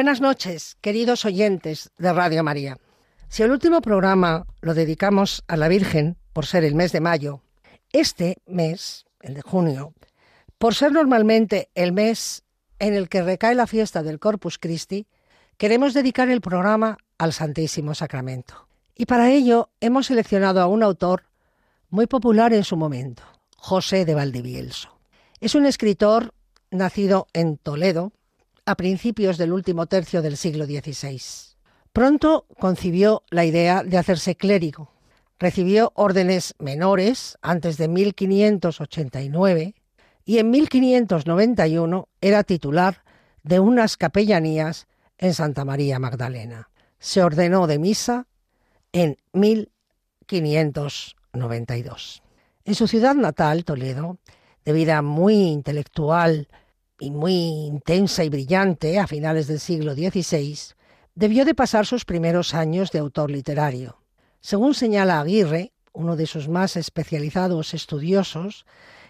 Buenas noches, queridos oyentes de Radio María. Si el último programa lo dedicamos a la Virgen por ser el mes de mayo, este mes, el de junio, por ser normalmente el mes en el que recae la fiesta del Corpus Christi, queremos dedicar el programa al Santísimo Sacramento. Y para ello hemos seleccionado a un autor muy popular en su momento, José de Valdivielso. Es un escritor nacido en Toledo a principios del último tercio del siglo XVI. Pronto concibió la idea de hacerse clérigo. Recibió órdenes menores antes de 1589 y en 1591 era titular de unas capellanías en Santa María Magdalena. Se ordenó de misa en 1592. En su ciudad natal, Toledo, de vida muy intelectual y muy intensa y brillante a finales del siglo XVI, debió de pasar sus primeros años de autor literario. Según señala Aguirre, uno de sus más especializados estudiosos,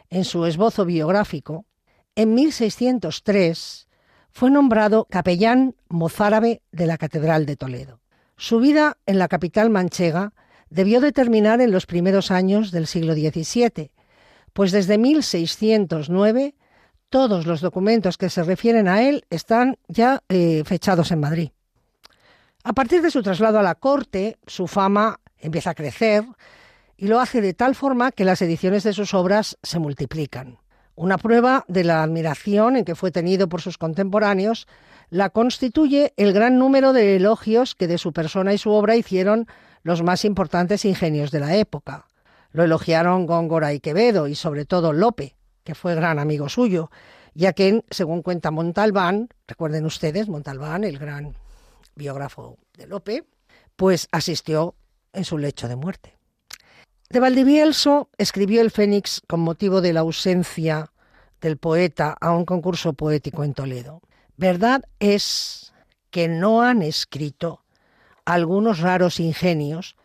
en su esbozo biográfico, en 1603 fue nombrado capellán mozárabe de la Catedral de Toledo. Su vida en la capital manchega debió de terminar en los primeros años del siglo XVII, pues desde 1609 todos los documentos que se refieren a él están ya eh, fechados en Madrid. A partir de su traslado a la corte, su fama empieza a crecer y lo hace de tal forma que las ediciones de sus obras se multiplican. Una prueba de la admiración en que fue tenido por sus contemporáneos la constituye el gran número de elogios que de su persona y su obra hicieron los más importantes ingenios de la época. Lo elogiaron Góngora y Quevedo y sobre todo Lope, que fue gran amigo suyo, ya que, según cuenta Montalbán, recuerden ustedes, Montalbán, el gran biógrafo de Lope, pues asistió en su lecho de muerte. De Valdivielso escribió el Fénix con motivo de la ausencia del poeta a un concurso poético en Toledo. Verdad es que no han escrito algunos raros ingenios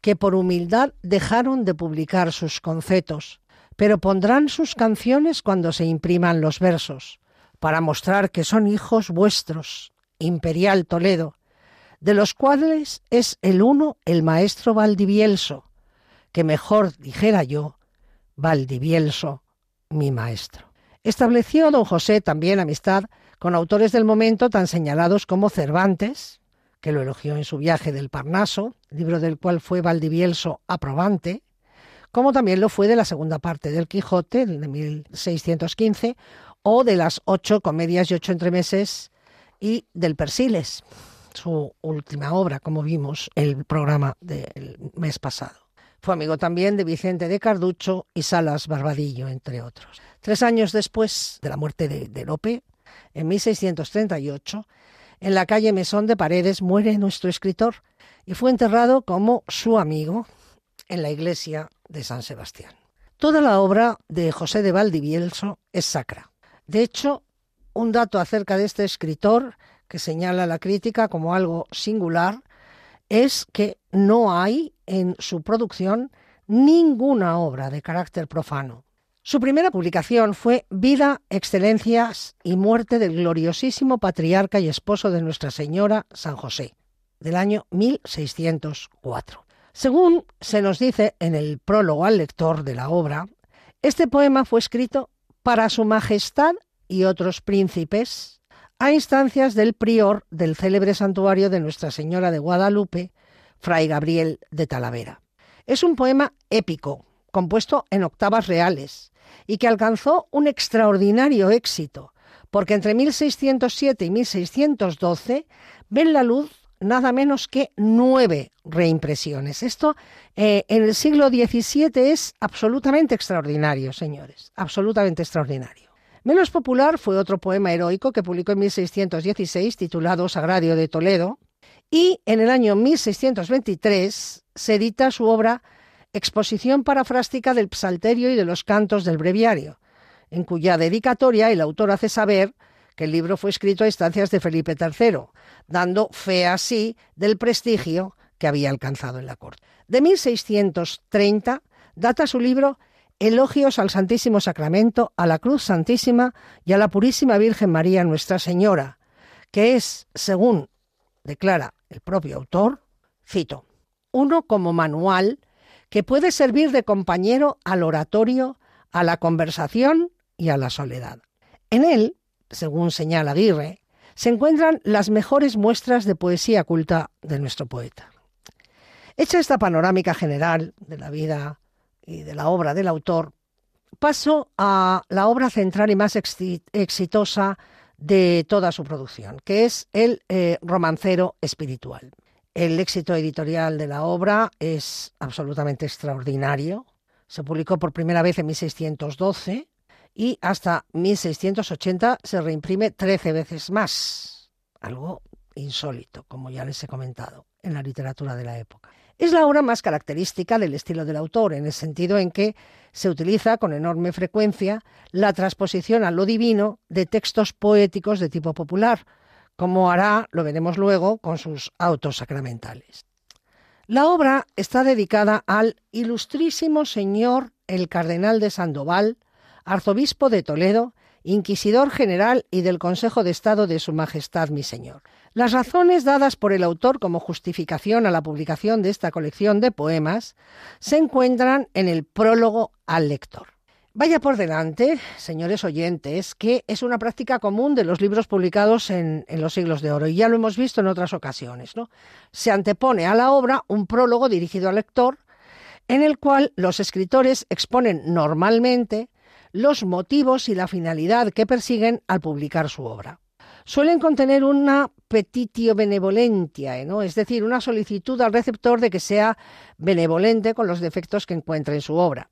que por humildad dejaron de publicar sus concetos, pero pondrán sus canciones cuando se impriman los versos, para mostrar que son hijos vuestros, imperial Toledo, de los cuales es el uno el maestro Valdivielso, que mejor dijera yo, Valdivielso, mi maestro. Estableció don José también amistad con autores del momento tan señalados como Cervantes, que lo elogió en su viaje del Parnaso, libro del cual fue Valdivielso aprobante, como también lo fue de la segunda parte del Quijote, de 1615, o de las ocho comedias y ocho entremeses y del Persiles, su última obra, como vimos el programa del mes pasado. Fue amigo también de Vicente de Carducho y Salas Barbadillo, entre otros. Tres años después de la muerte de, de Lope, en 1638, en la calle Mesón de Paredes muere nuestro escritor y fue enterrado como su amigo en la iglesia de San Sebastián. Toda la obra de José de Valdivielso es sacra. De hecho, un dato acerca de este escritor que señala la crítica como algo singular es que no hay en su producción ninguna obra de carácter profano. Su primera publicación fue Vida, Excelencias y Muerte del gloriosísimo patriarca y esposo de Nuestra Señora San José, del año 1604. Según se nos dice en el prólogo al lector de la obra, este poema fue escrito para Su Majestad y otros príncipes a instancias del prior del célebre santuario de Nuestra Señora de Guadalupe, Fray Gabriel de Talavera. Es un poema épico, compuesto en octavas reales, y que alcanzó un extraordinario éxito, porque entre 1607 y 1612 ven la luz nada menos que nueve reimpresiones. Esto eh, en el siglo XVII es absolutamente extraordinario, señores, absolutamente extraordinario. Menos popular fue otro poema heroico que publicó en 1616 titulado Sagrario de Toledo y en el año 1623 se edita su obra Exposición parafrástica del Psalterio y de los Cantos del Breviario, en cuya dedicatoria el autor hace saber que el libro fue escrito a instancias de Felipe III, dando fe así del prestigio que había alcanzado en la corte. De 1630 data su libro Elogios al Santísimo Sacramento, a la Cruz Santísima y a la Purísima Virgen María Nuestra Señora, que es, según declara el propio autor, cito, uno como manual que puede servir de compañero al oratorio, a la conversación y a la soledad. En él, según señala Aguirre, se encuentran las mejores muestras de poesía culta de nuestro poeta. Hecha esta panorámica general de la vida y de la obra del autor, paso a la obra central y más exitosa de toda su producción, que es el eh, romancero espiritual. El éxito editorial de la obra es absolutamente extraordinario. Se publicó por primera vez en 1612 y hasta 1680 se reimprime 13 veces más, algo insólito, como ya les he comentado, en la literatura de la época. Es la obra más característica del estilo del autor, en el sentido en que se utiliza con enorme frecuencia la transposición a lo divino de textos poéticos de tipo popular, como hará, lo veremos luego, con sus autos sacramentales. La obra está dedicada al ilustrísimo señor el cardenal de Sandoval, arzobispo de Toledo, inquisidor general y del Consejo de Estado de Su Majestad mi Señor. Las razones dadas por el autor como justificación a la publicación de esta colección de poemas se encuentran en el prólogo al lector. Vaya por delante, señores oyentes, que es una práctica común de los libros publicados en, los siglos de oro, y ya lo hemos visto en otras ocasiones. ¿no? Se antepone a la obra un prólogo dirigido al lector, en el cual los escritores exponen normalmente los motivos y la finalidad que persiguen al publicar su obra. Suelen contener una petitio benevolentia, ¿no? es decir, una solicitud al receptor de que sea benevolente con los defectos que encuentre en su obra.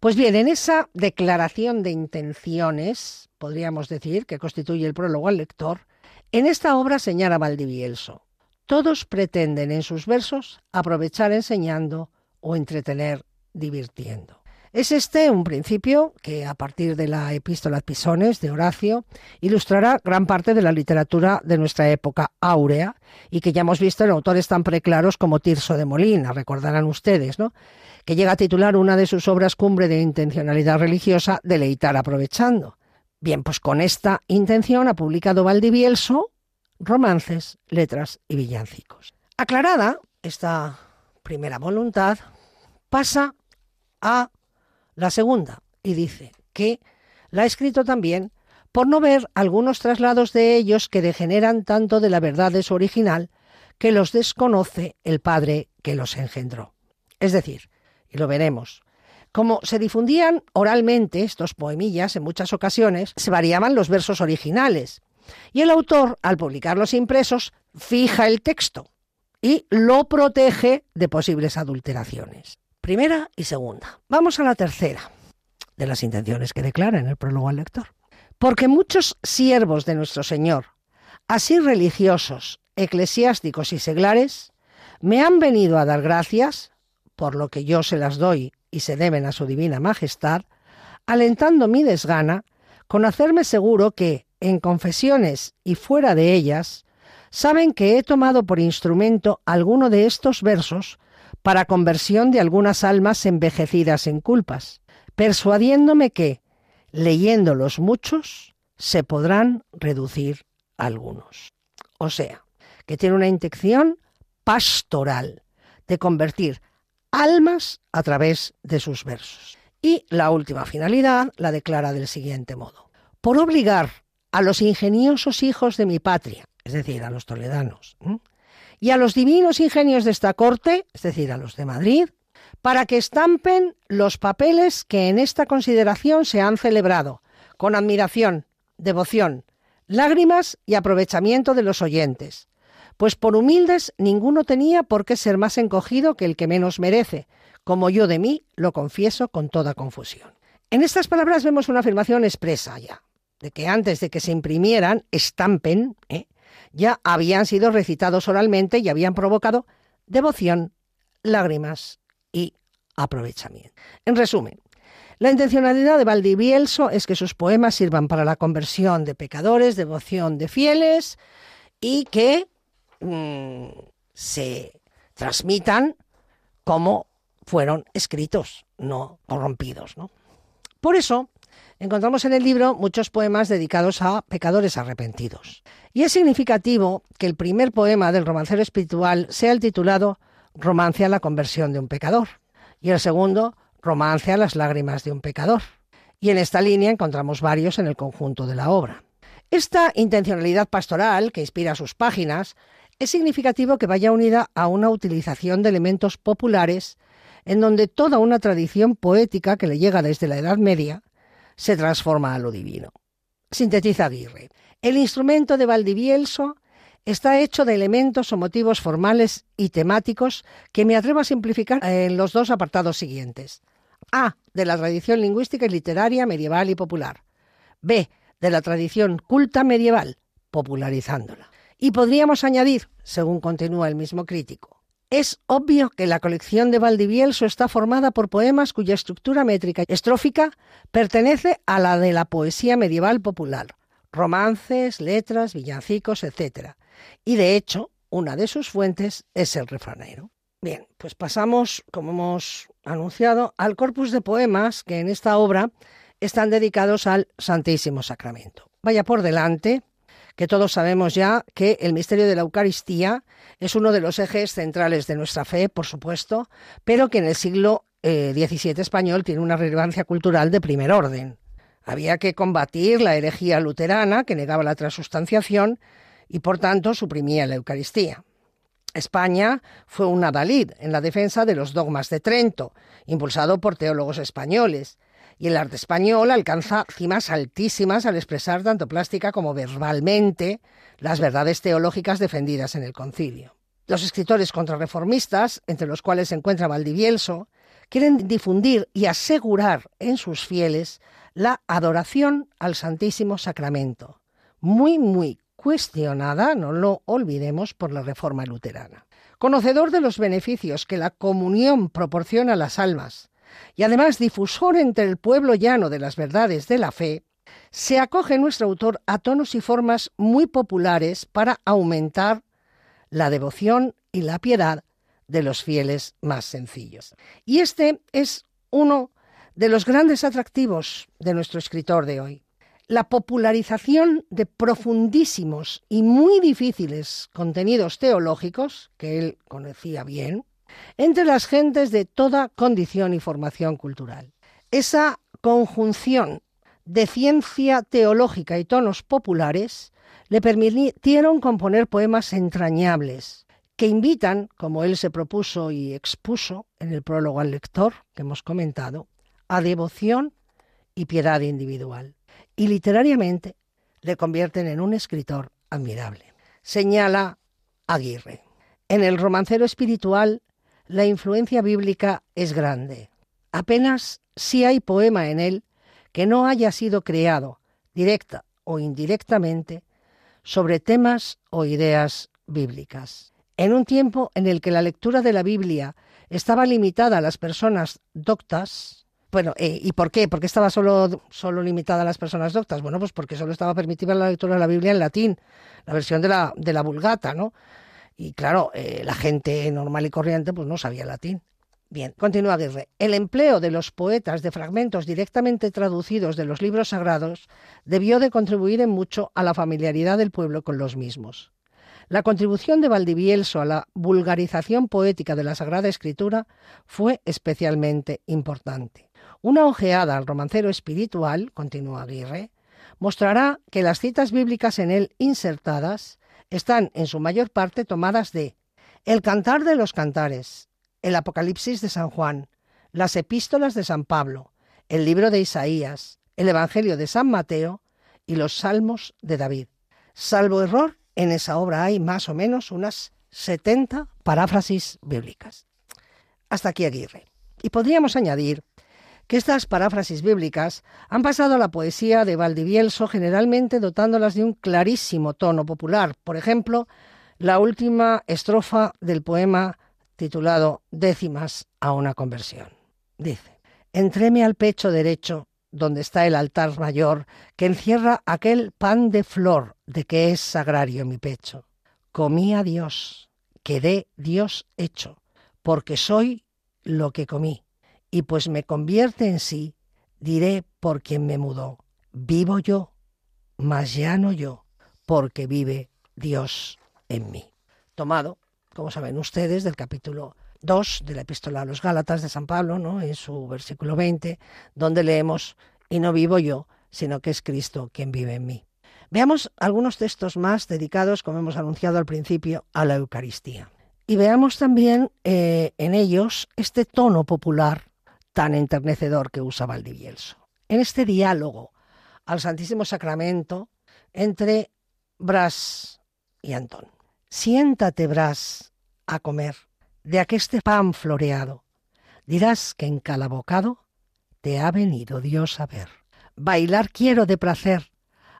Pues bien, en esa declaración de intenciones, podríamos decir, que constituye el prólogo al lector, en esta obra señala Valdivielso, todos pretenden en sus versos aprovechar enseñando o entretener divirtiendo. Es este un principio que, a partir de la epístola Pisones de Horacio, ilustrará gran parte de la literatura de nuestra época áurea y que ya hemos visto en autores tan preclaros como Tirso de Molina, recordarán ustedes, ¿no? que llega a titular una de sus obras cumbre de intencionalidad religiosa, Deleitar aprovechando. Bien, pues con esta intención ha publicado Valdivielso romances, letras y villancicos. Aclarada esta primera voluntad, pasa a la segunda, y dice que la ha escrito también por no ver algunos traslados de ellos que degeneran tanto de la verdad de su original que los desconoce el Padre que los engendró. Es decir, y lo veremos, como se difundían oralmente estos poemillas en muchas ocasiones, se variaban los versos originales, y el autor, al publicarlos impresos, fija el texto y lo protege de posibles adulteraciones. Primera y segunda. Vamos a la tercera de las intenciones que declara en el prólogo al lector. Porque muchos siervos de nuestro Señor, así religiosos, eclesiásticos y seglares, me han venido a dar gracias, por lo que yo se las doy y se deben a su divina majestad, alentando mi desgana con hacerme seguro que, en confesiones y fuera de ellas, saben que he tomado por instrumento alguno de estos versos para conversión de algunas almas envejecidas en culpas, persuadiéndome que, leyéndolos muchos, se podrán reducir algunos. O sea, que tiene una intención pastoral de convertir almas a través de sus versos. Y la última finalidad la declara del siguiente modo. Por obligar a los ingeniosos hijos de mi patria, es decir, a los toledanos, y a los divinos ingenios de esta corte, es decir, a los de Madrid, para que estampen los papeles que en esta consideración se han celebrado, con admiración, devoción, lágrimas y aprovechamiento de los oyentes, pues por humildes ninguno tenía por qué ser más encogido que el que menos merece, como yo de mí lo confieso con toda confusión. En estas palabras vemos una afirmación expresa ya, de que antes de que se imprimieran, estampen, ¿eh? Ya habían sido recitados oralmente y habían provocado devoción, lágrimas y aprovechamiento. En resumen, la intencionalidad de Valdivielso es que sus poemas sirvan para la conversión de pecadores, devoción de fieles y que mm, se transmitan como fueron escritos, no corrompidos. ¿no? Por eso, encontramos en el libro muchos poemas dedicados a pecadores arrepentidos. Y es significativo que el primer poema del romancero espiritual sea el titulado Romance a la conversión de un pecador y el segundo Romance a las lágrimas de un pecador. Y en esta línea encontramos varios en el conjunto de la obra. Esta intencionalidad pastoral que inspira sus páginas es significativo que vaya unida a una utilización de elementos populares en donde toda una tradición poética que le llega desde la Edad Media se transforma a lo divino. Sintetiza Aguirre. El instrumento de Valdivielso está hecho de elementos o motivos formales y temáticos que me atrevo a simplificar en los dos apartados siguientes. A. De la tradición lingüística y literaria medieval y popular. B. De la tradición culta medieval, popularizándola. Y podríamos añadir, según continúa el mismo crítico, es obvio que la colección de Valdivielso está formada por poemas cuya estructura métrica y estrófica pertenece a la de la poesía medieval popular, romances, letras, villancicos, etc. Y de hecho, una de sus fuentes es el refranero. Bien, pues pasamos, como hemos anunciado, al corpus de poemas que en esta obra están dedicados al Santísimo Sacramento. Vaya por delante que todos sabemos ya que el misterio de la Eucaristía es uno de los ejes centrales de nuestra fe, por supuesto, pero que en el siglo XVII eh, español tiene una relevancia cultural de primer orden. Había que combatir la herejía luterana que negaba la transustanciación y por tanto suprimía la Eucaristía. España fue un adalid en la defensa de los dogmas de Trento, impulsado por teólogos españoles, y el arte español alcanza cimas altísimas al expresar tanto plástica como verbalmente las verdades teológicas defendidas en el concilio. Los escritores contrarreformistas, entre los cuales se encuentra Valdivielso, quieren difundir y asegurar en sus fieles la adoración al Santísimo Sacramento, muy, muy cuestionada, no lo olvidemos, por la Reforma luterana. Conocedor de los beneficios que la comunión proporciona a las almas, y además difusor entre el pueblo llano de las verdades de la fe, se acoge nuestro autor a tonos y formas muy populares para aumentar la devoción y la piedad de los fieles más sencillos. Y este es uno de los grandes atractivos de nuestro escritor de hoy la popularización de profundísimos y muy difíciles contenidos teológicos, que él conocía bien, entre las gentes de toda condición y formación cultural. Esa conjunción de ciencia teológica y tonos populares le permitieron componer poemas entrañables que invitan, como él se propuso y expuso en el prólogo al lector que hemos comentado, a devoción y piedad individual y literariamente le convierten en un escritor admirable. Señala Aguirre. En el romancero espiritual, la influencia bíblica es grande. Apenas si hay poema en él que no haya sido creado, directa o indirectamente, sobre temas o ideas bíblicas. En un tiempo en el que la lectura de la Biblia estaba limitada a las personas doctas, bueno, eh, ¿y por qué? ¿Por qué estaba solo, solo limitada a las personas doctas? Bueno, pues porque solo estaba permitida la lectura de la Biblia en latín, la versión de la, de la Vulgata, ¿no? Y claro, eh, la gente normal y corriente pues no sabía latín. Bien, continúa Aguirre. El empleo de los poetas de fragmentos directamente traducidos de los libros sagrados debió de contribuir en mucho a la familiaridad del pueblo con los mismos. La contribución de Valdivielso a la vulgarización poética de la Sagrada Escritura fue especialmente importante. Una ojeada al romancero espiritual, continúa Aguirre, mostrará que las citas bíblicas en él insertadas están en su mayor parte tomadas de el Cantar de los Cantares, el Apocalipsis de San Juan, las epístolas de San Pablo, el libro de Isaías, el Evangelio de San Mateo y los Salmos de David. Salvo error, en esa obra hay más o menos unas 70 paráfrasis bíblicas. Hasta aquí Aguirre. Y podríamos añadir que estas paráfrasis bíblicas han pasado a la poesía de Valdivielso generalmente dotándolas de un clarísimo tono popular. Por ejemplo, la última estrofa del poema titulado Décimas a una conversión. Dice, Entréme al pecho derecho, donde está el altar mayor, que encierra aquel pan de flor de que es sagrario mi pecho. Comí a Dios, quedé Dios hecho, porque soy lo que comí, y pues me convierte en sí, diré por quien me mudó. Vivo yo, mas ya no yo, porque vive Dios en mí. Tomado, como saben ustedes, del capítulo 2 de la epístola a los Gálatas de San Pablo, ¿no? en su versículo 20, donde leemos, y no vivo yo, sino que es Cristo quien vive en mí. Veamos algunos textos más dedicados, como hemos anunciado al principio, a la Eucaristía. Y veamos también eh, en ellos este tono popular tan enternecedor que usa Valdivielso. En este diálogo al Santísimo Sacramento entre Brás y Antón. Siéntate, Brás, a comer de aqueste pan floreado. Dirás que en cada bocado te ha venido Dios a ver. Bailar quiero de placer,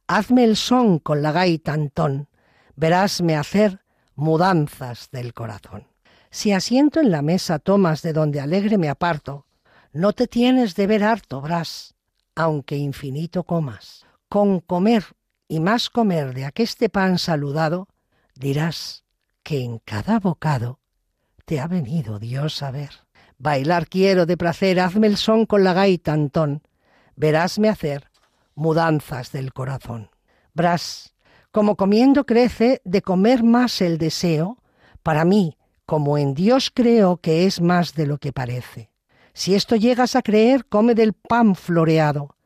hazme el son con la gaita Antón, verásme hacer mudanzas del corazón. Si asiento en la mesa tomas de donde alegre me aparto, no te tienes de ver harto, Brás, aunque infinito comas. Con comer y más comer de aqueste pan saludado, dirás que en cada bocado te ha venido Dios a ver. Bailar quiero de placer, hazme el son con la gaita, Antón, verásme hacer mudanzas del corazón. Brás, como comiendo crece de comer más el deseo, para mí, como en Dios creo que es más de lo que parece. Si esto llegas a creer, come del pan floreado.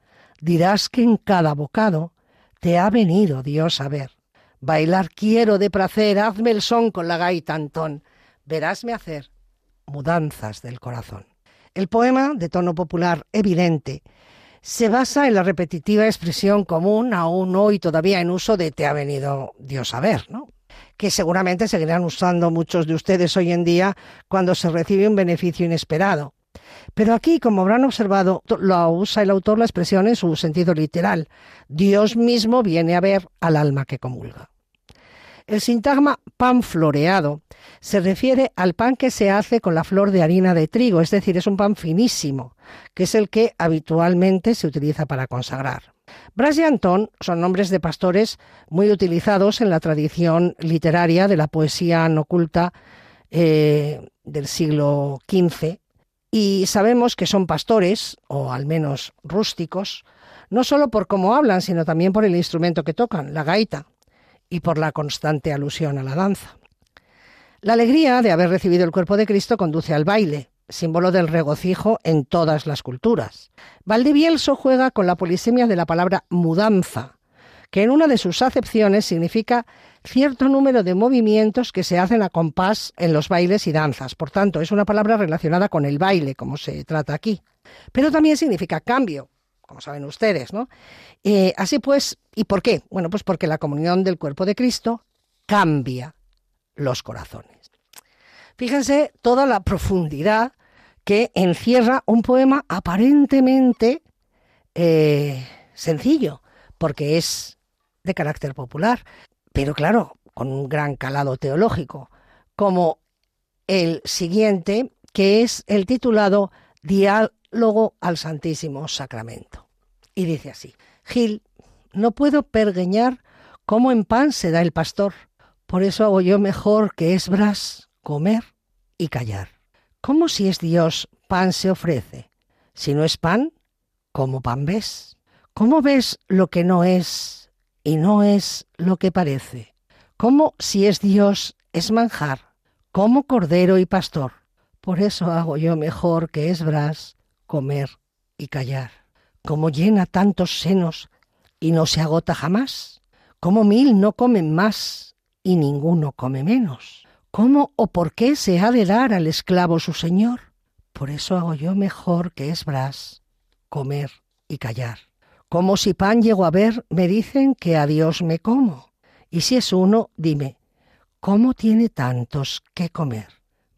Dirás que en cada bocado te ha venido Dios a ver. Bailar quiero de placer, hazme el son con la gaita, Antón. Verásme hacer mudanzas del corazón. El poema, de tono popular evidente, se basa en la repetitiva expresión común aún hoy todavía en uso de te ha venido Dios a ver, ¿no? que seguramente seguirán usando muchos de ustedes hoy en día cuando se recibe un beneficio inesperado. Pero aquí, como habrán observado, lo usa el autor la expresión en su sentido literal. Dios mismo viene a ver al alma que comulga. El sintagma pan floreado se refiere al pan que se hace con la flor de harina de trigo, es decir, es un pan finísimo, que es el que habitualmente se utiliza para consagrar. Bras y Antón son nombres de pastores muy utilizados en la tradición literaria de la poesía no oculta eh, del siglo XV y sabemos que son pastores, o al menos rústicos, no solo por cómo hablan, sino también por el instrumento que tocan, la gaita y por la constante alusión a la danza. La alegría de haber recibido el cuerpo de Cristo conduce al baile, símbolo del regocijo en todas las culturas. Valdivielso juega con la polisemia de la palabra mudanza, que en una de sus acepciones significa cierto número de movimientos que se hacen a compás en los bailes y danzas. Por tanto, es una palabra relacionada con el baile, como se trata aquí. Pero también significa cambio, como saben ustedes, ¿no? Eh, así pues, ¿y por qué? Bueno, pues porque la comunión del cuerpo de Cristo cambia los corazones. Fíjense toda la profundidad que encierra un poema aparentemente eh, sencillo, porque es de carácter popular, pero claro, con un gran calado teológico, como el siguiente, que es el titulado Dial luego al Santísimo Sacramento. Y dice así, Gil, no puedo pergueñar cómo en pan se da el pastor, por eso hago yo mejor que es bras, comer y callar. ¿Cómo si es Dios pan se ofrece? Si no es pan, ¿cómo pan ves? ¿Cómo ves lo que no es y no es lo que parece? ¿Cómo si es Dios es manjar? ¿Cómo cordero y pastor? Por eso hago yo mejor que es bras, comer y callar. Como llena tantos senos y no se agota jamás. Como mil no comen más y ninguno come menos. ¿Cómo o por qué se ha de dar al esclavo su señor? Por eso hago yo mejor que es bras, comer y callar. Como si pan llego a ver, me dicen que a Dios me como. Y si es uno, dime, ¿cómo tiene tantos que comer?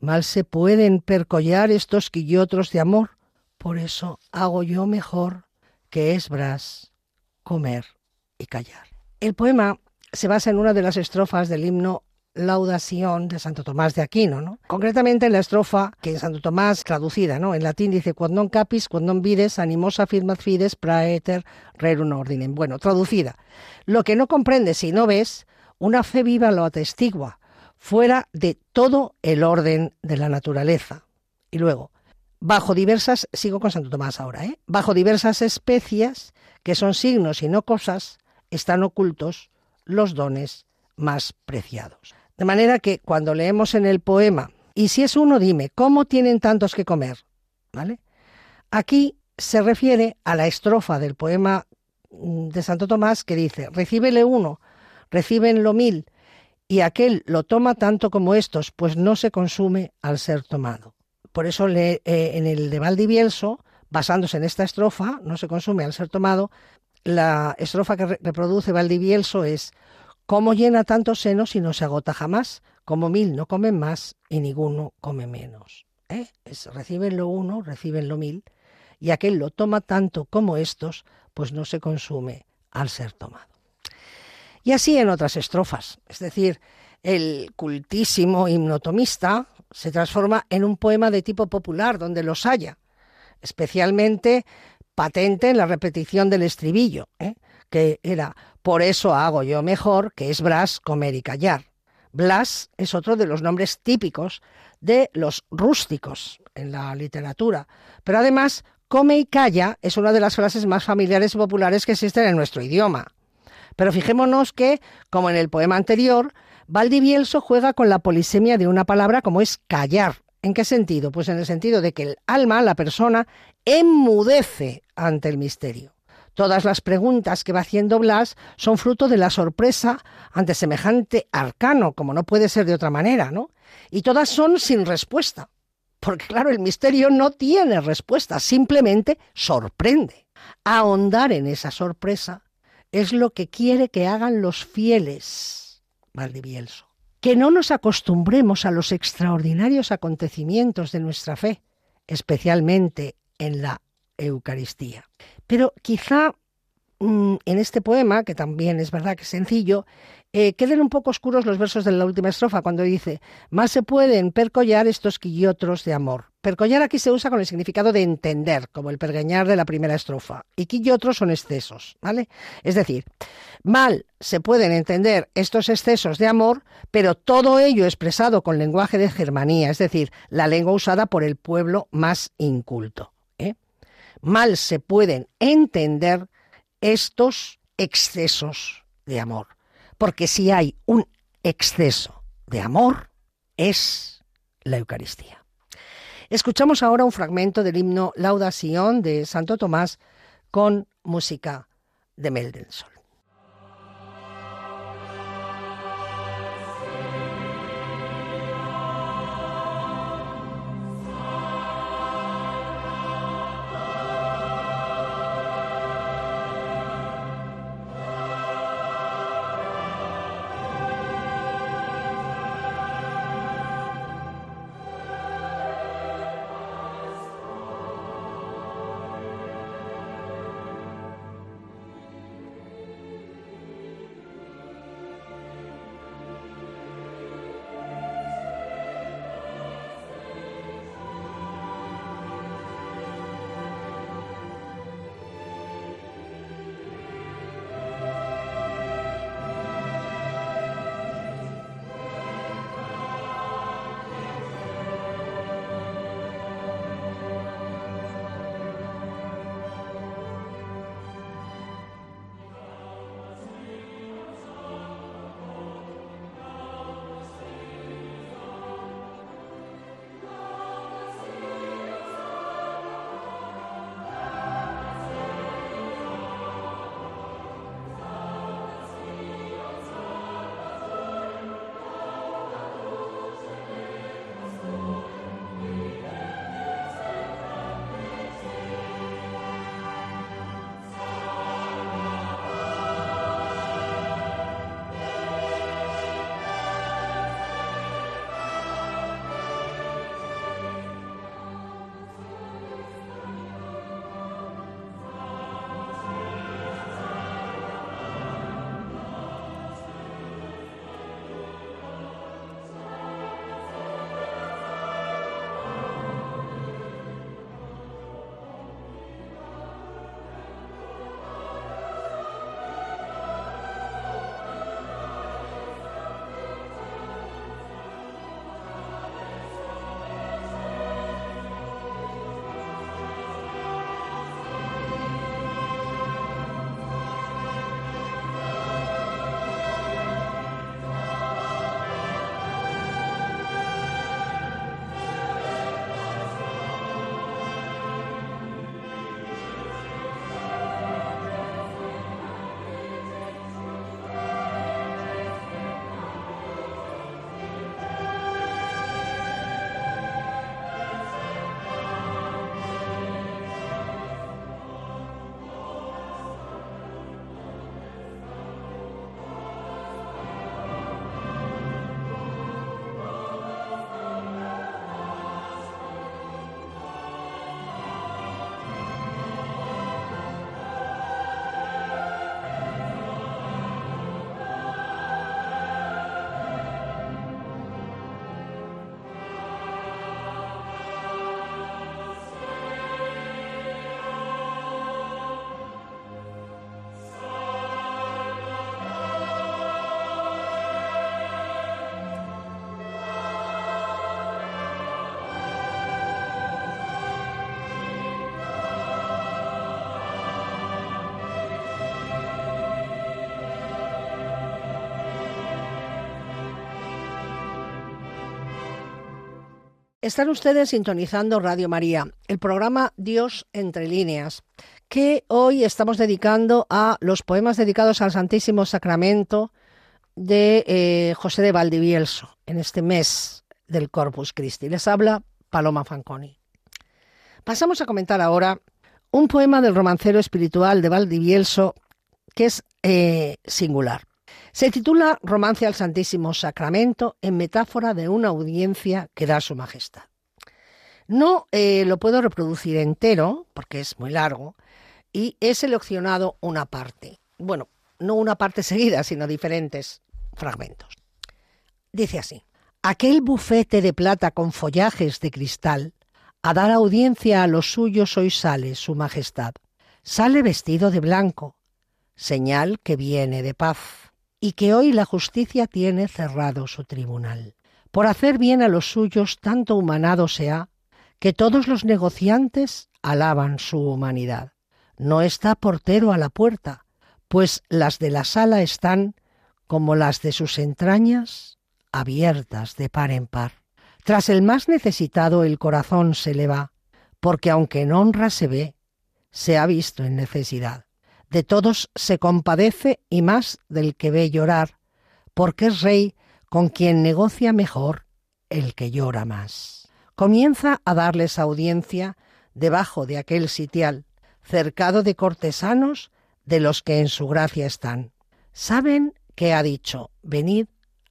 Mal se pueden percollar estos quillotros de amor. Por eso hago yo mejor, que es bras, comer y callar. El poema se basa en una de las estrofas del himno Laudación de Santo Tomás de Aquino, ¿no? Concretamente en la estrofa que en Santo Tomás traducida, ¿no? En latín dice non capis, non vides, animosa firmat fides, praeter rerum ordinem. Bueno, traducida. Lo que no comprendes si no ves, una fe viva lo atestigua, fuera de todo el orden de la naturaleza. Y luego, bajo diversas, sigo con Santo Tomás ahora, ¿eh? Bajo diversas especies, que son signos y no cosas, están ocultos los dones más preciados. De manera que cuando leemos en el poema, y si es uno, dime, ¿cómo tienen tantos que comer? ¿Vale? Aquí se refiere a la estrofa del poema mm, de Santo Tomás que dice, recíbele uno, recibenlo mil, y aquel lo toma tanto como estos, pues no se consume al ser tomado. Por eso le, eh, en el de Valdivielso, basándose en esta estrofa, no se consume al ser tomado, la estrofa que reproduce Valdivielso es ¿Cómo llena tantos senos y no se agota jamás? Como mil no comen más y ninguno come menos. ¿Eh? reciben lo uno, reciben lo mil, y aquel lo toma tanto como estos, pues no se consume al ser tomado. Y así en otras estrofas, es decir, el cultísimo himnotomista se transforma en un poema de tipo popular donde los haya, especialmente patente en la repetición del estribillo. ¿eh? que era por eso hago yo mejor, que es Blas, comer y callar. Blas es otro de los nombres típicos de los rústicos en la literatura, pero además come y calla es una de las frases más familiares y populares que existen en nuestro idioma. Pero fijémonos que, como en el poema anterior, Valdivielso juega con la polisemia de una palabra como es callar. ¿En qué sentido? Pues en el sentido de que el alma, la persona, enmudece ante el misterio. Todas las preguntas que va haciendo Blas son fruto de la sorpresa ante semejante arcano, como no puede ser de otra manera, ¿no? Y todas son sin respuesta. Porque claro, el misterio no tiene respuesta, simplemente sorprende. Ahondar en esa sorpresa es lo que quiere que hagan los fieles, Valdivielso. Que no nos acostumbremos a los extraordinarios acontecimientos de nuestra fe, especialmente en la Eucaristía. Pero quizá mm, en este poema, que también es verdad que es sencillo, eh, queden un poco oscuros los versos de la última estrofa, cuando dice, más se pueden percollar estos quillotros de amor. Percollar aquí se usa con el significado de entender, como el pergeñar de la primera estrofa, y quillotros son excesos, ¿vale? Es decir, mal se pueden entender estos excesos de amor, pero todo ello expresado con lenguaje de germanía, es decir, la lengua usada por el pueblo más inculto mal se pueden entender estos excesos de amor. Porque si hay un exceso de amor, es la Eucaristía. Escuchamos ahora un fragmento del himno Laudación de Santo Tomás con música de Mendelssohn. Están ustedes sintonizando Radio María, el programa Dios entre líneas, que hoy estamos dedicando a los poemas dedicados al Santísimo Sacramento de eh, José de Valdivielso, en este mes del Corpus Christi. Les habla Paloma Fanconi. Pasamos a comentar ahora un poema del romancero espiritual de Valdivielso que es eh, singular. Se titula Romance al Santísimo Sacramento en metáfora de una audiencia que da su majestad. No eh, lo puedo reproducir entero porque es muy largo y he seleccionado una parte. Bueno, no una parte seguida, sino diferentes fragmentos. Dice así, aquel bufete de plata con follajes de cristal, a dar audiencia a los suyos hoy sale su majestad. Sale vestido de blanco, señal que viene de paz y que hoy la justicia tiene cerrado su tribunal. Por hacer bien a los suyos tanto humanado se ha, que todos los negociantes alaban su humanidad. No está portero a la puerta, pues las de la sala están, como las de sus entrañas, abiertas de par en par. Tras el más necesitado el corazón se le va, porque aunque en honra se ve, se ha visto en necesidad de todos se compadece y más del que ve llorar, porque es rey con quien negocia mejor el que llora más. Comienza a darles audiencia debajo de aquel sitial, cercado de cortesanos de los que en su gracia están. Saben que ha dicho, venid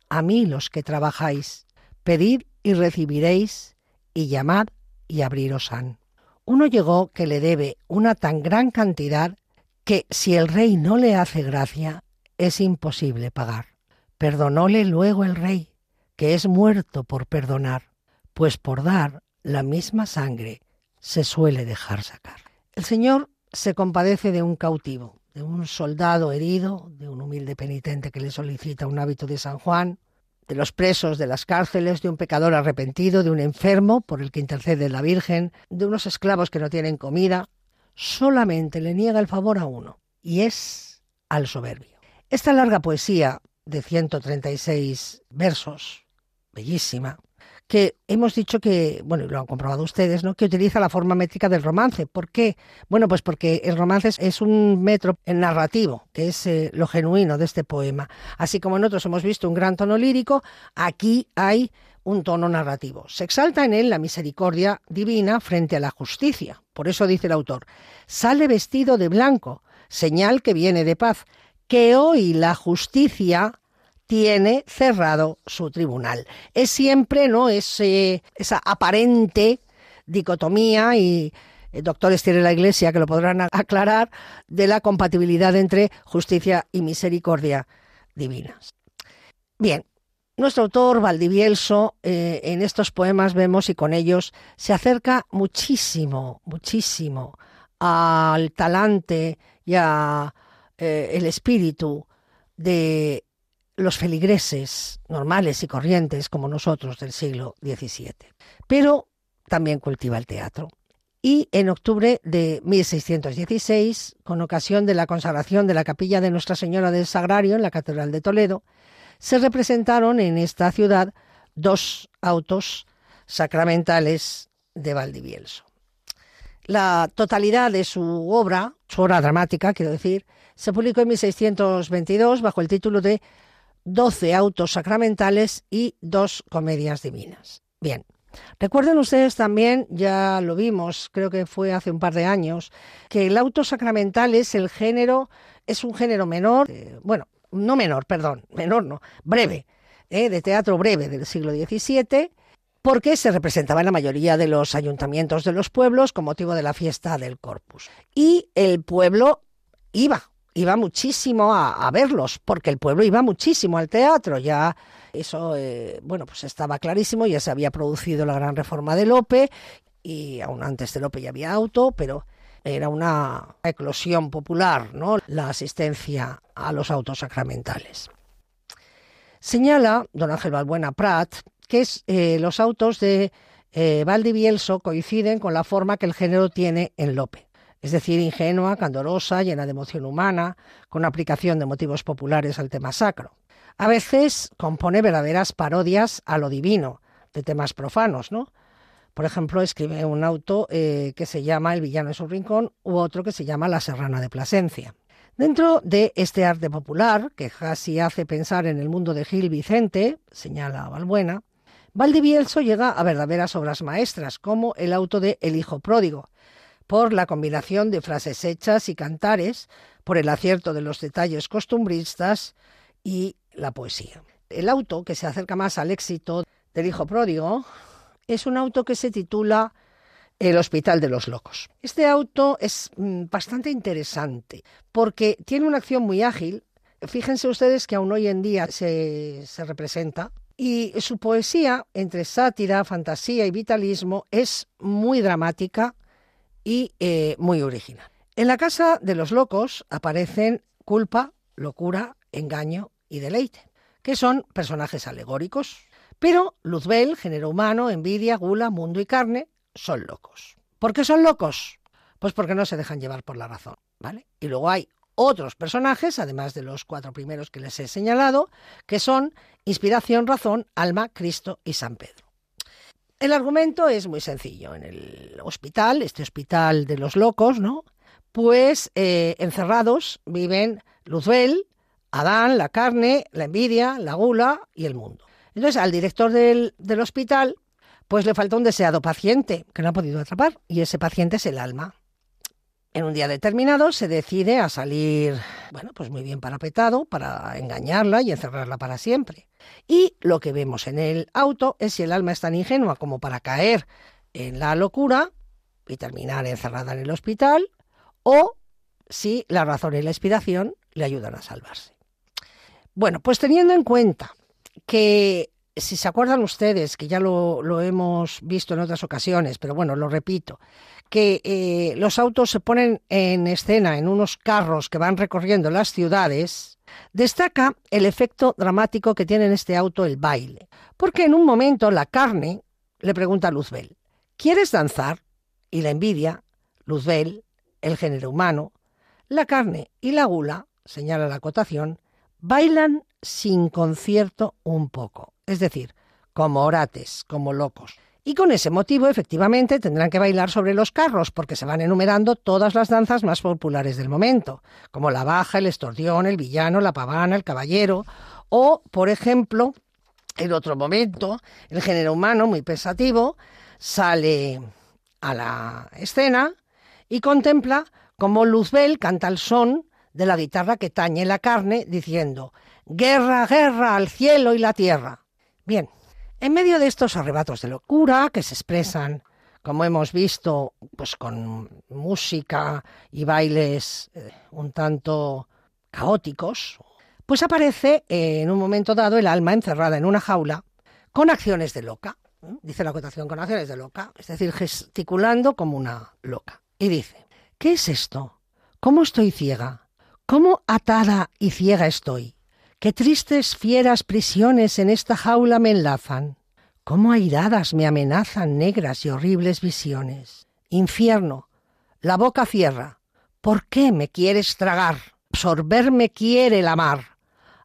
a mí los que trabajáis, pedid y recibiréis, y llamad y abriros han. Uno llegó que le debe una tan gran cantidad que si el rey no le hace gracia, es imposible pagar. Perdonóle luego el rey, que es muerto por perdonar, pues por dar la misma sangre se suele dejar sacar. El Señor se compadece de un cautivo, de un soldado herido, de un humilde penitente que le solicita un hábito de San Juan, de los presos de las cárceles, de un pecador arrepentido, de un enfermo por el que intercede la Virgen, de unos esclavos que no tienen comida, solamente le niega el favor a uno, y es al soberbio. Esta larga poesía de 136 versos, bellísima, que hemos dicho que, bueno, lo han comprobado ustedes, ¿no? Que utiliza la forma métrica del romance. ¿Por qué? Bueno, pues porque el romance es un metro narrativo, que es eh, lo genuino de este poema. Así como en otros hemos visto un gran tono lírico, aquí hay un tono narrativo. Se exalta en él la misericordia divina frente a la justicia. Por eso dice el autor, sale vestido de blanco, señal que viene de paz, que hoy la justicia tiene cerrado su tribunal. Es siempre, ¿no? esa aparente dicotomía y eh, doctores tiene la Iglesia que lo podrán aclarar de la compatibilidad entre justicia y misericordia divinas. Bien, nuestro autor Valdivielso eh, en estos poemas vemos y con ellos se acerca muchísimo, muchísimo al talante y al eh, el espíritu de los feligreses normales y corrientes como nosotros del siglo XVII. Pero también cultiva el teatro. Y en octubre de 1616, con ocasión de la consagración de la capilla de Nuestra Señora del Sagrario en la Catedral de Toledo, se representaron en esta ciudad dos autos sacramentales de Valdivielso. La totalidad de su obra, su obra dramática, quiero decir, se publicó en 1622 bajo el título de Doce autos sacramentales y dos comedias divinas. Bien, Recuerden ustedes también, ya lo vimos, creo que fue hace un par de años, que el auto sacramental es el género, es un género menor, eh, bueno, no menor, perdón, menor no, breve, ¿eh? de teatro breve del siglo XVII, porque se representaba en la mayoría de los ayuntamientos de los pueblos con motivo de la fiesta del Corpus. Y el pueblo iba, iba muchísimo a, verlos, porque el pueblo iba muchísimo al teatro, ya eso, eh, bueno, pues estaba clarísimo, ya se había producido la gran reforma de Lope, y aún antes de Lope ya había auto, pero era una eclosión popular, ¿no? La asistencia a los autos sacramentales. Señala don Ángel Balbuena Prat que eh, los autos de eh, Valdivielso coinciden con la forma que el género tiene en Lope, es decir, ingenua, candorosa, llena de emoción humana, con aplicación de motivos populares al tema sacro. A veces compone verdaderas parodias a lo divino, de temas profanos, ¿no? Por ejemplo, escribe un auto eh, que se llama El villano en su rincón u otro que se llama La serrana de Plasencia. Dentro de este arte popular, que casi hace pensar en el mundo de Gil Vicente, señala Balbuena, Valdivielso llega a verdaderas obras maestras, como el auto de El hijo pródigo, por la combinación de frases hechas y cantares, por el acierto de los detalles costumbristas y la poesía. El auto que se acerca más al éxito del hijo pródigo es un auto que se titula el Hospital de los Locos. Este auto es mm, bastante interesante porque tiene una acción muy ágil. Fíjense ustedes que aún hoy en día se, representa y su poesía, entre sátira, fantasía y vitalismo, es muy dramática y eh, muy original. En la Casa de los Locos aparecen culpa, locura, engaño y deleite, que son personajes alegóricos, pero Luzbel, género humano, envidia, gula, mundo y carne, son locos. ¿Por qué son locos? Pues porque no se dejan llevar por la razón, ¿vale? Y luego hay otros personajes, además de los cuatro primeros que les he señalado, que son inspiración, razón, alma, Cristo y San Pedro. El argumento es muy sencillo. En el hospital, este hospital de los locos, ¿no? Pues eh, encerrados viven Luzbel, Adán, la carne, la envidia, la gula y el mundo. Entonces, al director del, del hospital pues le falta un deseado paciente que no ha podido atrapar y ese paciente es el alma. En un día determinado se decide a salir, bueno, pues muy bien parapetado para engañarla y encerrarla para siempre. Y lo que vemos en el auto es si el alma es tan ingenua como para caer en la locura y terminar encerrada en el hospital o si la razón y la inspiración le ayudan a salvarse. Bueno, pues teniendo en cuenta que si se acuerdan ustedes, que ya lo, hemos visto en otras ocasiones, pero bueno, lo repito, que eh, los autos se ponen en escena en unos carros que van recorriendo las ciudades, destaca el efecto dramático que tiene en este auto el baile. Porque en un momento la carne le pregunta a Luzbel, ¿quieres danzar? Y la envidia, Luzbel, el género humano, la carne y la gula, señala la acotación, bailan sin concierto un poco es decir, como orates, como locos. Y con ese motivo, efectivamente, tendrán que bailar sobre los carros, porque se van enumerando todas las danzas más populares del momento, como la baja, el estordión, el villano, la pavana, el caballero, o, por ejemplo, en otro momento, el género humano, muy pensativo, sale a la escena y contempla cómo Luzbel canta el son de la guitarra que tañe la carne, diciendo Guerra, guerra al cielo y la tierra. Bien, en medio de estos arrebatos de locura que se expresan, como hemos visto, pues con música y bailes eh, un tanto caóticos, pues aparece eh, en un momento dado el alma encerrada en una jaula con acciones de loca. ¿eh? Dice la acotación con acciones de loca, es decir, gesticulando como una loca. Y dice, ¿qué es esto? ¿Cómo estoy ciega? ¿Cómo atada y ciega estoy? Qué tristes fieras prisiones en esta jaula me enlazan. Cómo airadas me amenazan negras y horribles visiones. Infierno, la boca cierra. ¿Por qué me quieres tragar? Absorberme quiere la mar.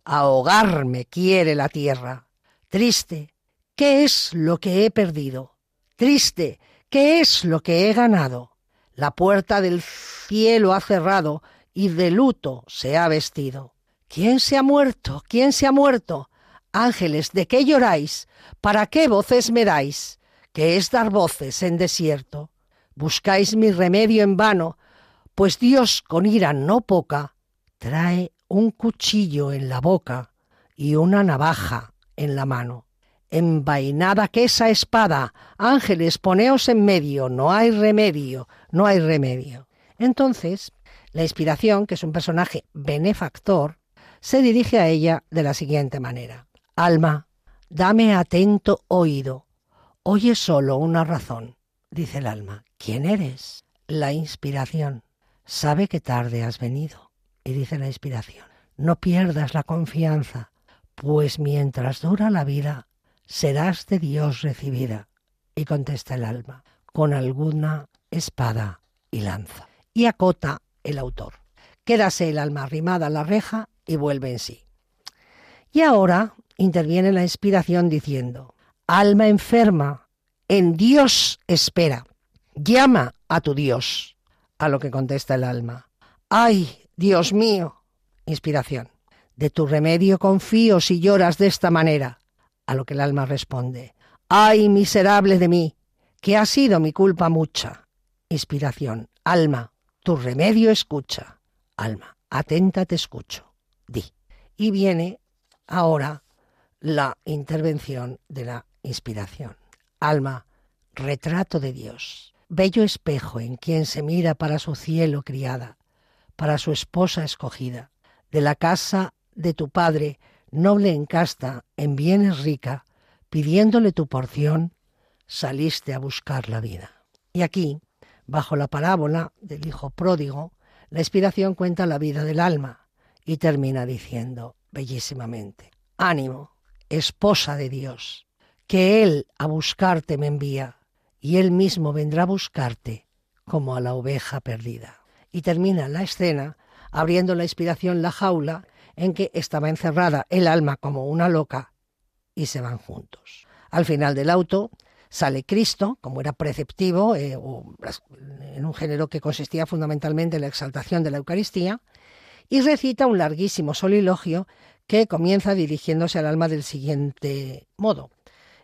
Ahogarme quiere la tierra. Triste, ¿qué es lo que he perdido? Triste, ¿qué es lo que he ganado? La puerta del cielo ha cerrado y de luto se ha vestido. ¿Quién se ha muerto? ¿Quién se ha muerto? Ángeles, ¿de qué lloráis? ¿Para qué voces me dais? Que es dar voces en desierto. Buscáis mi remedio en vano, pues Dios con ira no poca trae un cuchillo en la boca y una navaja en la mano. Envainada que esa espada, ángeles, poneos en medio, no hay remedio, no hay remedio. Entonces, la inspiración, que es un personaje benefactor, se dirige a ella de la siguiente manera. Alma, dame atento oído. Oye solo una razón, dice el alma. ¿Quién eres? La inspiración. Sabe que tarde has venido. Y dice la inspiración. No pierdas la confianza, pues mientras dura la vida, serás de Dios recibida. Y contesta el alma, con alguna espada y lanza. Y acota el autor. Quédase el alma arrimada a la reja y vuelve en sí. Y ahora interviene la inspiración diciendo, alma enferma, en Dios espera. Llama a tu Dios, a lo que contesta el alma. Ay, Dios mío. Inspiración. De tu remedio confío si lloras de esta manera. A lo que el alma responde. Ay, miserable de mí, que ha sido mi culpa mucha. Inspiración. Alma, tu remedio escucha. Alma, atenta te escucho. Di. Y viene ahora la intervención de la inspiración. Alma, retrato de Dios, bello espejo en quien se mira para su cielo criada, para su esposa escogida, de la casa de tu padre, noble en casta, en bienes rica, pidiéndole tu porción, saliste a buscar la vida. Y aquí, bajo la parábola del hijo pródigo, la inspiración cuenta la vida del alma y termina diciendo bellísimamente, ánimo, esposa de Dios, que Él a buscarte me envía, y Él mismo vendrá a buscarte como a la oveja perdida. Y termina la escena abriendo la inspiración la jaula en que estaba encerrada el alma como una loca y se van juntos. Al final del auto sale Cristo, como era preceptivo, eh, en un género que consistía fundamentalmente en la exaltación de la Eucaristía, y recita un larguísimo solilogio que comienza dirigiéndose al alma del siguiente modo.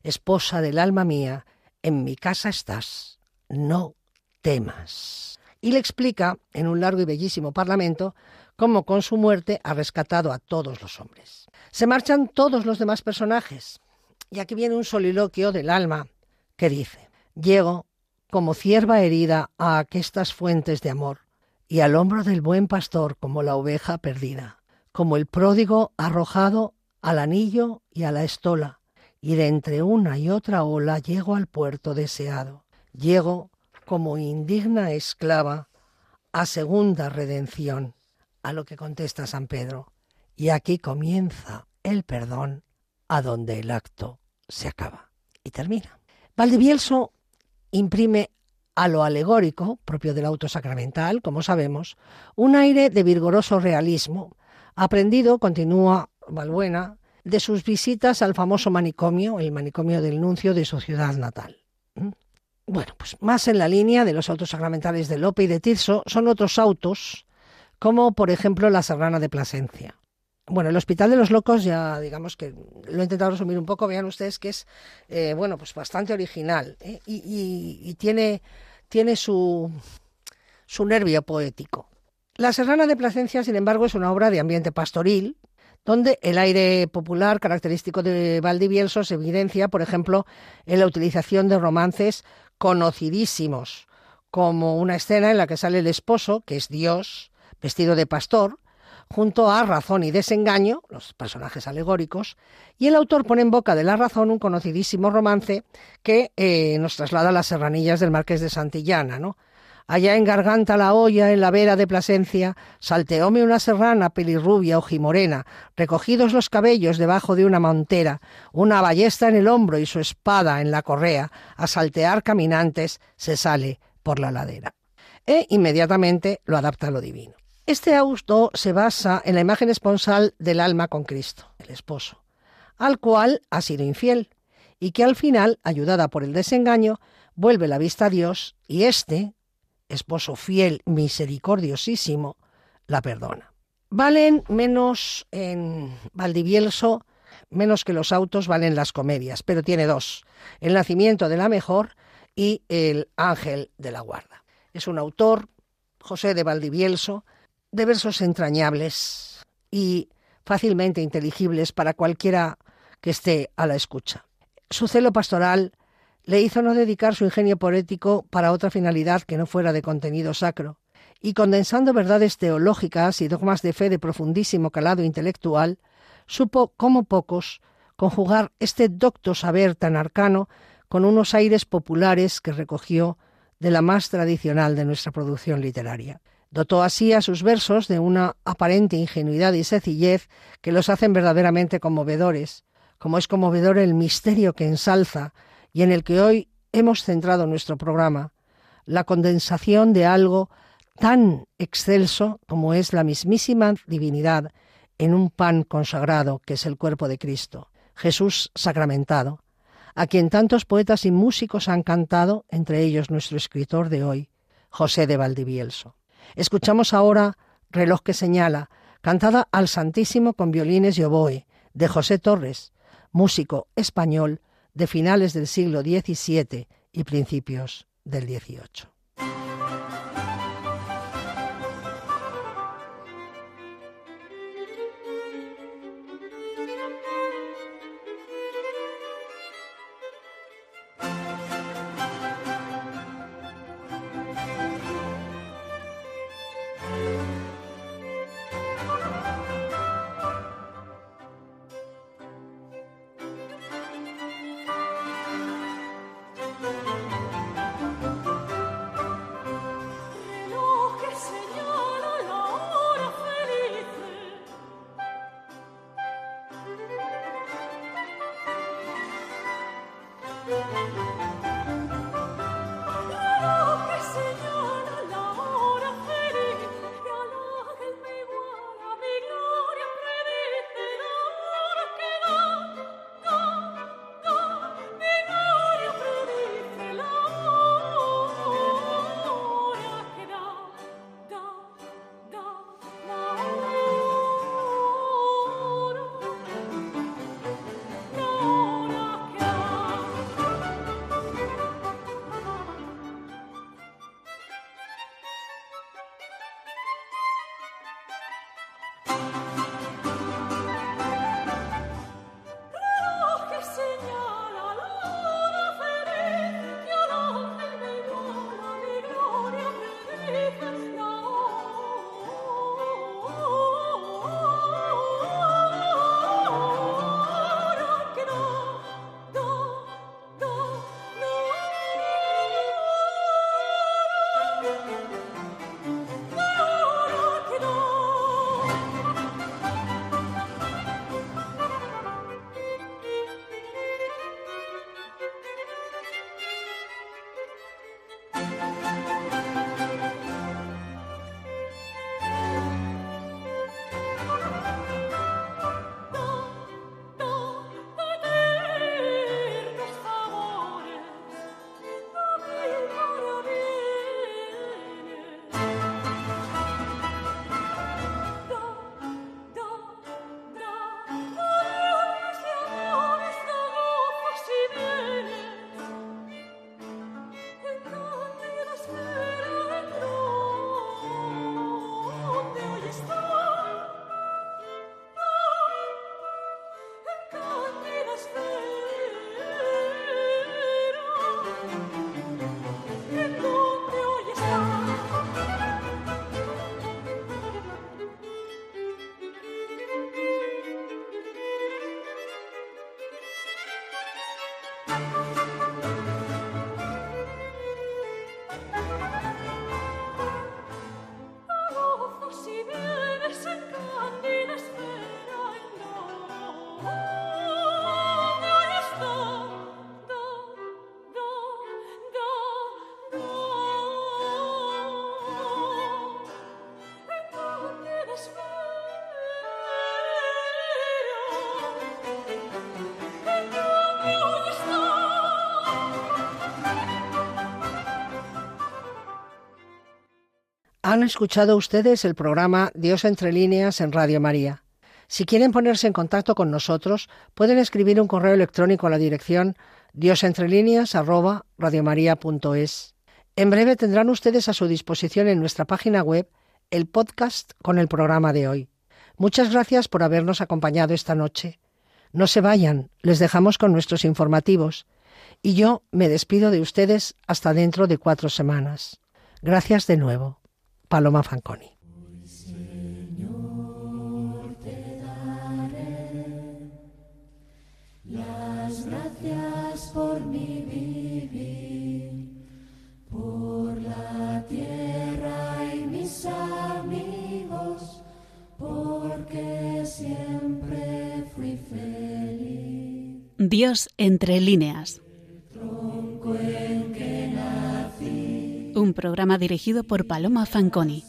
Esposa del alma mía, en mi casa estás, no temas. Y le explica, en un largo y bellísimo parlamento, cómo con su muerte ha rescatado a todos los hombres. Se marchan todos los demás personajes. Y aquí viene un soliloquio del alma que dice, llego como cierva herida a aquestas fuentes de amor, y al hombro del buen pastor como la oveja perdida como el pródigo arrojado al anillo y a la estola, y de entre una y otra ola llego al puerto deseado. Llego como indigna esclava a segunda redención, a lo que contesta San Pedro. Y aquí comienza el perdón a donde el acto se acaba y termina. Valdivielso imprime a lo alegórico, propio del auto sacramental, como sabemos, un aire de vigoroso realismo, aprendido, continúa Valbuena, de sus visitas al famoso manicomio, el manicomio del nuncio de su ciudad natal. ¿Mm? Bueno, pues más en la línea de los autos sacramentales de Lope y de Tirso son otros autos, como por ejemplo la Serrana de Plasencia. Bueno, el Hospital de los Locos ya digamos que lo he intentado resumir un poco, vean ustedes que es eh, bueno pues bastante original ¿eh? y, tiene, tiene su, su nervio poético. La Serrana de Plasencia, sin embargo, es una obra de ambiente pastoril, donde el aire popular característico de Valdivielso se evidencia, por ejemplo, en la utilización de romances conocidísimos, como una escena en la que sale el esposo, que es Dios, vestido de pastor, junto a Razón y Desengaño, los personajes alegóricos, y el autor pone en boca de la razón un conocidísimo romance que eh, nos traslada a las serranillas del Marqués de Santillana, ¿no? Allá en Garganta la olla, en la vera de Plasencia, salteóme una serrana pelirrubia ojimorena, recogidos los cabellos debajo de una montera, una ballesta en el hombro y su espada en la correa, a saltear caminantes se sale por la ladera. E inmediatamente lo adapta a lo divino. Este auto se basa en la imagen esponsal del alma con Cristo, el esposo, al cual ha sido infiel, y que al final, ayudada por el desengaño, vuelve la vista a Dios y éste, esposo fiel, misericordiosísimo, la perdona. Valen menos en Valdivielso, menos que los autos valen las comedias, pero tiene dos, el nacimiento de la mejor y el ángel de la guarda. Es un autor, José de Valdivielso, de versos entrañables y fácilmente inteligibles para cualquiera que esté a la escucha. Su celo pastoral le hizo no dedicar su ingenio poético para otra finalidad que no fuera de contenido sacro, y condensando verdades teológicas y dogmas de fe de profundísimo calado intelectual, supo, como pocos, conjugar este docto saber tan arcano con unos aires populares que recogió de la más tradicional de nuestra producción literaria. Dotó así a sus versos de una aparente ingenuidad y sencillez que los hacen verdaderamente conmovedores, como es conmovedor el misterio que ensalza y en el que hoy hemos centrado nuestro programa, la condensación de algo tan excelso como es la mismísima divinidad en un pan consagrado que es el cuerpo de Cristo, Jesús sacramentado, a quien tantos poetas y músicos han cantado, entre ellos nuestro escritor de hoy, José de Valdivielso. Escuchamos ahora Reloj que señala, cantada al Santísimo con violines y oboe, de José Torres, músico español de finales del siglo XVII y principios del XVIII. Han escuchado ustedes el programa Dios entre líneas en Radio María. Si quieren ponerse en contacto con nosotros, pueden escribir un correo electrónico a la dirección diosentrelíneas@radiomaria.es. En breve tendrán ustedes a su disposición en nuestra página web el podcast con el programa de hoy. Muchas gracias por habernos acompañado esta noche. No se vayan, les dejamos con nuestros informativos. Y yo me despido de ustedes hasta dentro de cuatro semanas. Gracias de nuevo. Paloma Fanconi. Gracias por mi vivir, por la tierra y mis amigos, porque siempre fui feliz. Dios entre líneas. Tronco que nací. Un programa dirigido por Paloma Fanconi.